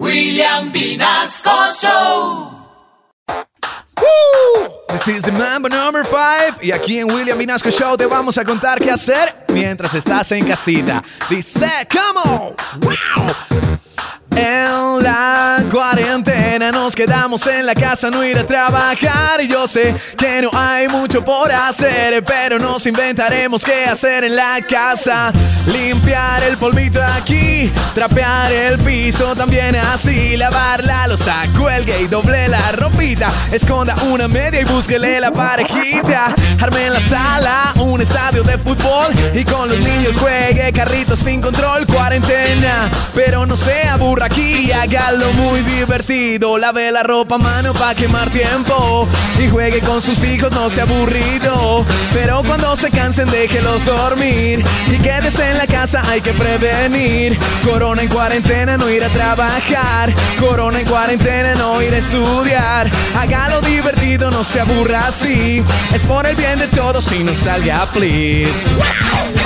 William Vinasco Show. This is the Mambo number 5 y aquí en William Vinasco Show te vamos a contar qué hacer mientras estás en casita. Dice, ¿cómo? ¡Wow! En la cuarentena nos quedamos en la casa, no ir a trabajar. Y yo sé que no hay mucho por hacer, pero nos inventaremos qué hacer en la casa. Limpiar el polvito aquí, trapear el piso también así. Lavar la losa, cuelgue y doble la ropita. Esconda una media y búsquele la parejita. Arme en la sala un estadio de fútbol y con los niños juegue carritos sin control. Cuarentena, pero no se aburra aquí, hágalo muy divertido. Lave la ropa a mano para quemar tiempo y juegue con sus hijos, no sea aburrido. Pero cuando se cansen, déjelos dormir y quédese en la casa, hay que prevenir. Corona en cuarentena, no ir a trabajar. Corona en cuarentena, no ir a estudiar. Hágalo divertido, no se aburra así. Es por el bien de todos y no salga, please. Wow.